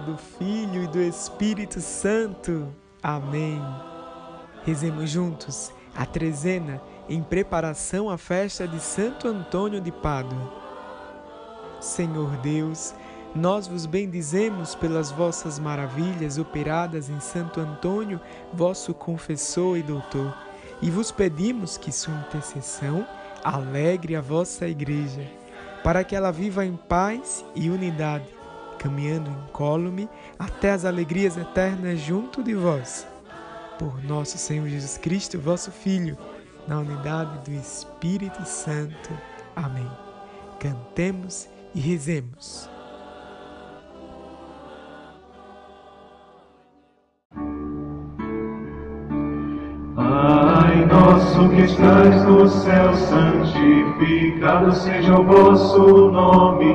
do Filho e do Espírito Santo. Amém. Rezemos juntos a trezena em preparação à festa de Santo Antônio de Pádua. Senhor Deus, nós vos bendizemos pelas vossas maravilhas operadas em Santo Antônio, vosso confessor e doutor, e vos pedimos que sua intercessão alegre a vossa Igreja, para que ela viva em paz e unidade caminhando incólume até as alegrias eternas junto de vós. Por nosso Senhor Jesus Cristo, vosso Filho, na unidade do Espírito Santo. Amém. Cantemos e rezemos. Nosso que estás no céu, santificado seja o vosso nome.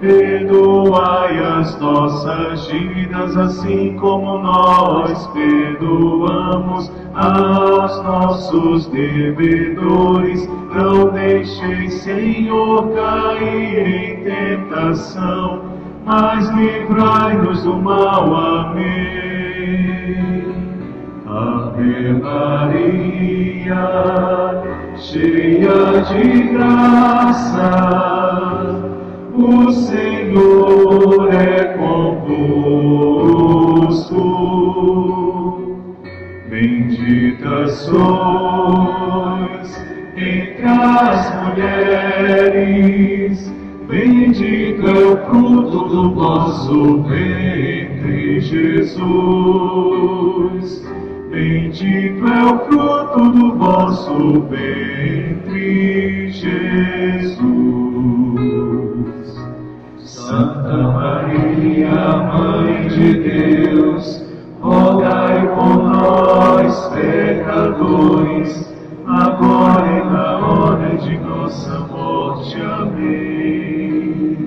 perdoai as nossas dívidas, assim como nós perdoamos aos nossos devedores. Não deixeis, Senhor, cair em tentação, mas livrai-nos do mal. Amém. Ave Maria, cheia de graça, o Senhor é convosco. Bendita sois entre as mulheres, bendito é o fruto do vosso ventre, Jesus. Bendito é o fruto do vosso ventre, Jesus. Santa Maria, Mãe de Deus, rogai por nós, pecadores, agora e na hora de nossa morte. Amém.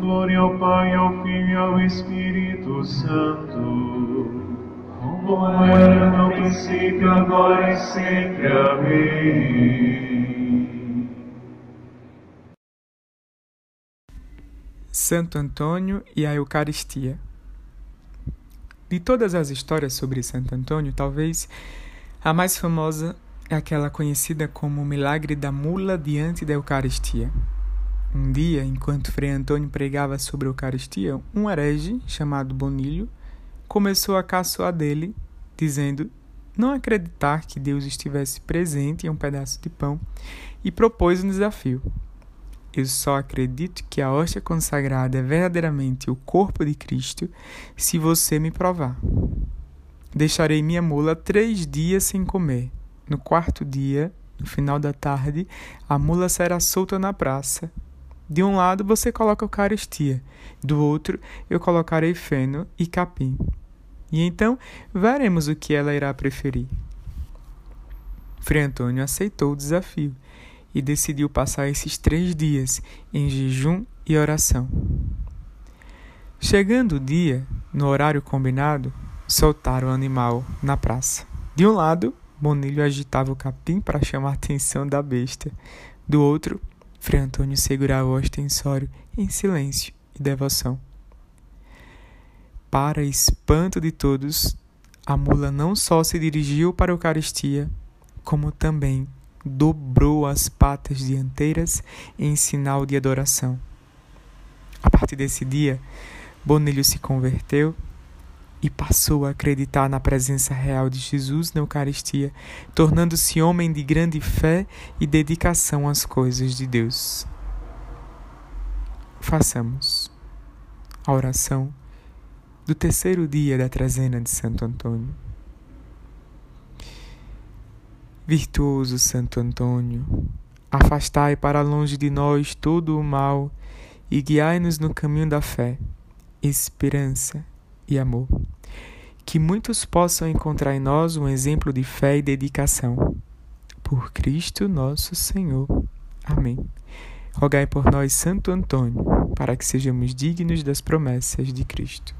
Glória ao Pai, ao Filho e ao Espírito Santo, como era no princípio, agora e sempre. Amém. Santo Antônio e a Eucaristia. De todas as histórias sobre Santo Antônio, talvez a mais famosa é aquela conhecida como o milagre da mula diante da Eucaristia. Um dia, enquanto Frei Antônio pregava sobre a Eucaristia, um herege chamado Bonilho começou a caçoar dele, dizendo não acreditar que Deus estivesse presente em um pedaço de pão e propôs um desafio. Eu só acredito que a hóstia consagrada é verdadeiramente o corpo de Cristo se você me provar. Deixarei minha mula três dias sem comer. No quarto dia, no final da tarde, a mula será solta na praça. De um lado você coloca a Eucaristia, do outro eu colocarei feno e capim. E então veremos o que ela irá preferir. Frei Antônio aceitou o desafio e decidiu passar esses três dias em jejum e oração. Chegando o dia, no horário combinado, soltaram o animal na praça. De um lado, Bonilho agitava o capim para chamar a atenção da besta. Do outro, Frei Antônio segurava o ostensório em silêncio e devoção. Para espanto de todos, a mula não só se dirigiu para a Eucaristia, como também dobrou as patas dianteiras em sinal de adoração. A partir desse dia, Bonilho se converteu e passou a acreditar na presença real de Jesus na Eucaristia, tornando-se homem de grande fé e dedicação às coisas de Deus. Façamos a oração do terceiro dia da trezena de Santo Antônio. Virtuoso Santo Antônio, afastai para longe de nós todo o mal e guiai-nos no caminho da fé, esperança e amor. Que muitos possam encontrar em nós um exemplo de fé e dedicação. Por Cristo nosso Senhor. Amém. Rogai por nós, Santo Antônio, para que sejamos dignos das promessas de Cristo.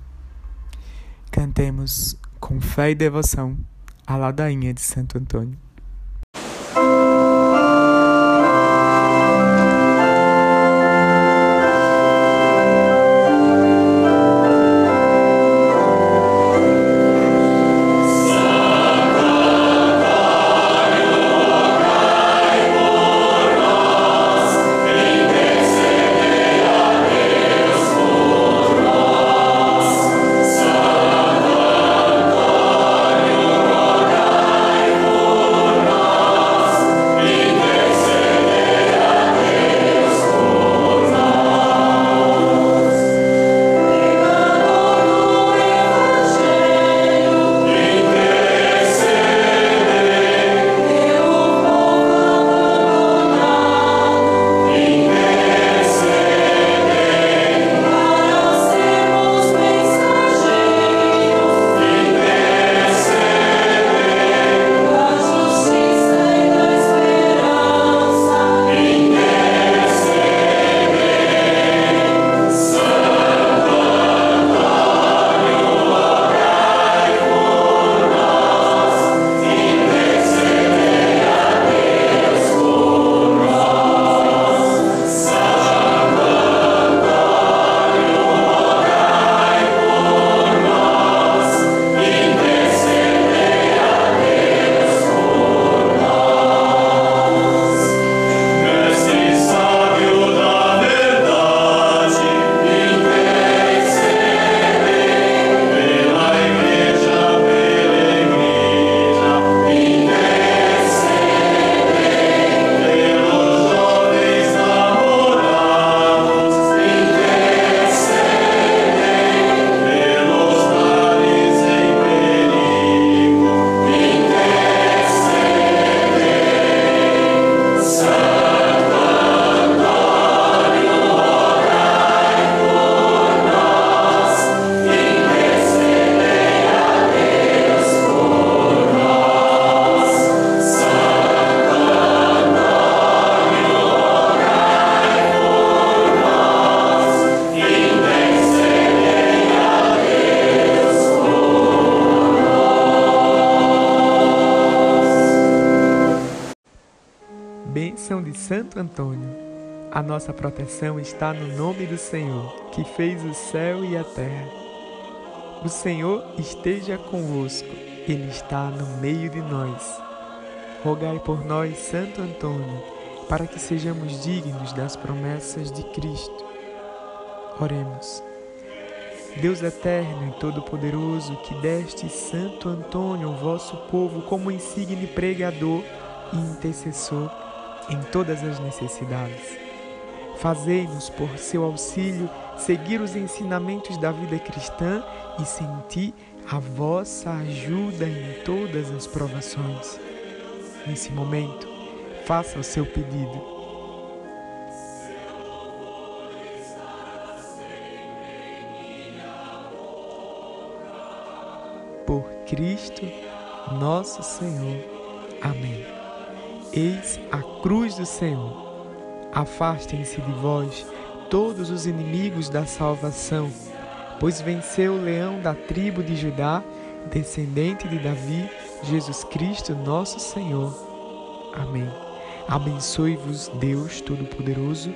Cantemos com fé e devoção a ladainha de Santo Antônio. Santo Antônio. A nossa proteção está no nome do Senhor, que fez o céu e a terra. O Senhor esteja convosco, Ele está no meio de nós. Rogai por nós, Santo Antônio, para que sejamos dignos das promessas de Cristo. Oremos. Deus eterno e todo-poderoso, que deste Santo Antônio, vosso povo, como insigne pregador e intercessor, em todas as necessidades. Fazei-nos, por seu auxílio, seguir os ensinamentos da vida cristã e sentir a vossa ajuda em todas as provações. Nesse momento, faça o seu pedido. Por Cristo, nosso Senhor. Amém. Eis a cruz do Senhor. Afastem-se de vós todos os inimigos da salvação, pois venceu o leão da tribo de Judá, descendente de Davi, Jesus Cristo, nosso Senhor. Amém. Abençoe-vos, Deus Todo-Poderoso,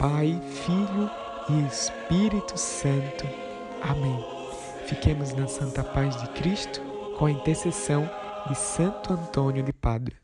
Pai, Filho e Espírito Santo. Amém. Fiquemos na santa paz de Cristo com a intercessão de Santo Antônio de Padre.